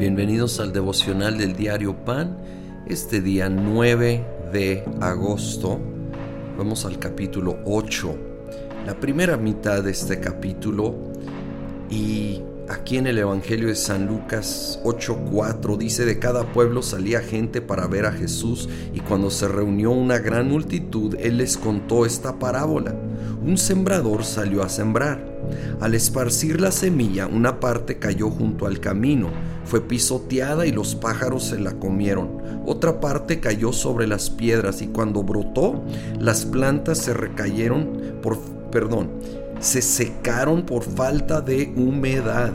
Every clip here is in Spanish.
Bienvenidos al devocional del diario Pan. Este día 9 de agosto vamos al capítulo 8, la primera mitad de este capítulo y aquí en el Evangelio de San Lucas 8:4 dice de cada pueblo salía gente para ver a Jesús y cuando se reunió una gran multitud él les contó esta parábola. Un sembrador salió a sembrar. Al esparcir la semilla, una parte cayó junto al camino, fue pisoteada y los pájaros se la comieron. Otra parte cayó sobre las piedras y cuando brotó, las plantas se recayeron por, perdón, se secaron por falta de humedad.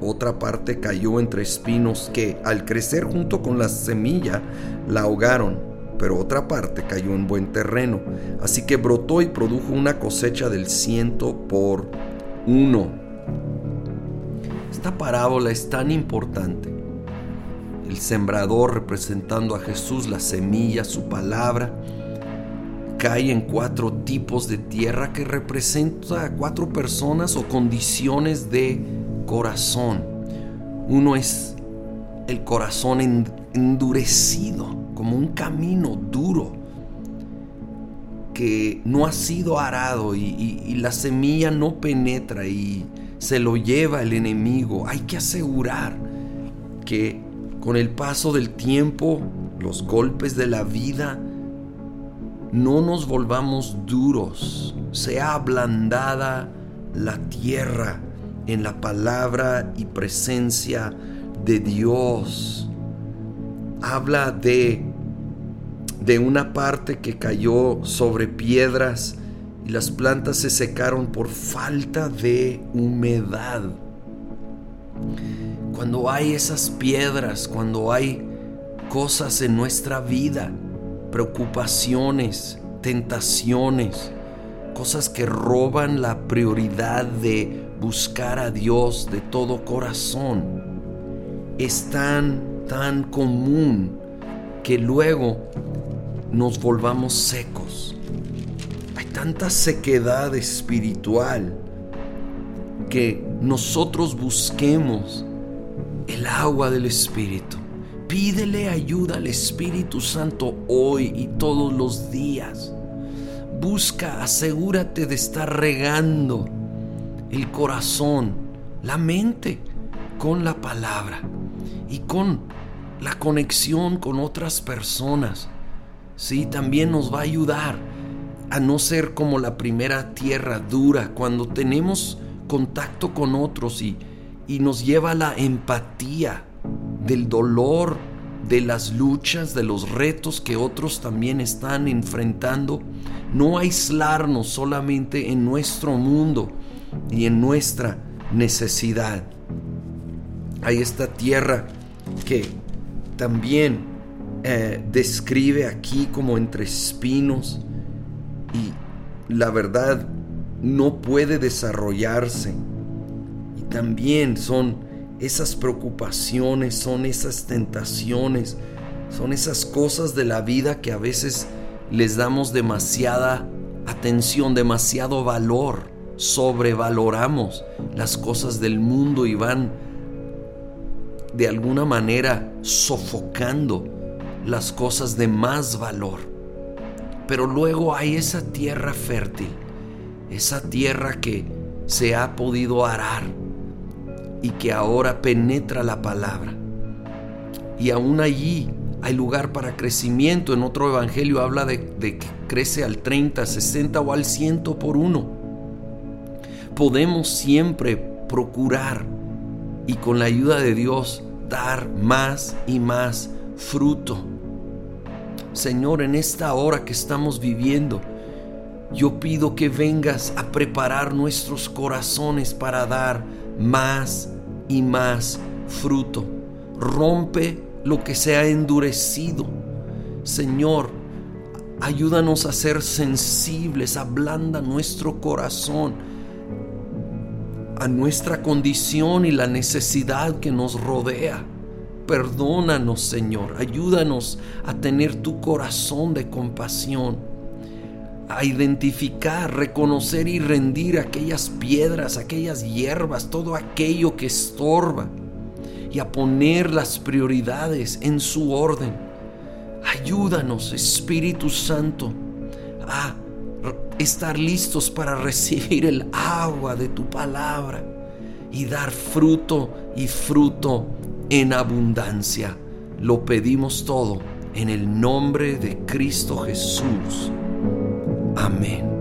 Otra parte cayó entre espinos que al crecer junto con la semilla la ahogaron, pero otra parte cayó en buen terreno, así que brotó y produjo una cosecha del ciento por uno. Esta parábola es tan importante. El sembrador representando a Jesús, la semilla, su palabra, cae en cuatro tipos de tierra que representa a cuatro personas o condiciones de corazón. Uno es el corazón endurecido, como un camino duro que no ha sido arado y, la semilla no penetra y se lo lleva el enemigo. Hay que asegurar que con el paso del tiempo, los golpes de la vida, no nos volvamos duros, sea ablandada la tierra en la palabra y presencia de Dios. Habla de de una parte que cayó sobre piedras y las plantas se secaron por falta de humedad. Cuando hay esas piedras, cuando hay cosas en nuestra vida, preocupaciones, tentaciones, cosas que roban la prioridad de buscar a Dios de todo corazón, es tan, tan común que luego nos volvamos secos. Hay tanta sequedad espiritual que nosotros busquemos el agua del Espíritu. Pídele ayuda al Espíritu Santo hoy y todos los días. Busca, asegúrate de estar regando el corazón, la mente con la palabra y con la conexión con otras personas. Sí, también nos va a ayudar a no ser como la primera tierra dura cuando tenemos contacto con otros y, y nos lleva la empatía del dolor, de las luchas, de los retos que otros también están enfrentando. No aislarnos solamente en nuestro mundo y en nuestra necesidad. Hay esta tierra que también eh, describe aquí como entre espinos y la verdad no puede desarrollarse. Y también son esas preocupaciones, son esas tentaciones, son esas cosas de la vida que a veces les damos demasiada atención, demasiado valor, sobrevaloramos las cosas del mundo y van de alguna manera sofocando las cosas de más valor. Pero luego hay esa tierra fértil, esa tierra que se ha podido arar y que ahora penetra la palabra. Y aún allí hay lugar para crecimiento. En otro evangelio habla de, que crece al 30, 60 o al 100 por uno. Podemos siempre procurar y con la ayuda de Dios dar más y más fruto. Señor, en esta hora que estamos viviendo, yo pido que vengas a preparar nuestros corazones para dar más y más fruto. Rompe lo que se ha endurecido. Señor, ayúdanos a ser sensibles, ablanda nuestro corazón a nuestra condición y la necesidad que nos rodea. Perdónanos, Señor. Ayúdanos a tener tu corazón de compasión. A identificar, reconocer y rendir aquellas piedras, aquellas hierbas, todo aquello que estorba. y a poner las prioridades en su orden. Ayúdanos, Espíritu Santo, a estar listos para recibir el agua de tu palabra y dar fruto y fruto en abundancia. Lo pedimos todo en el nombre de Cristo Jesús. Amén.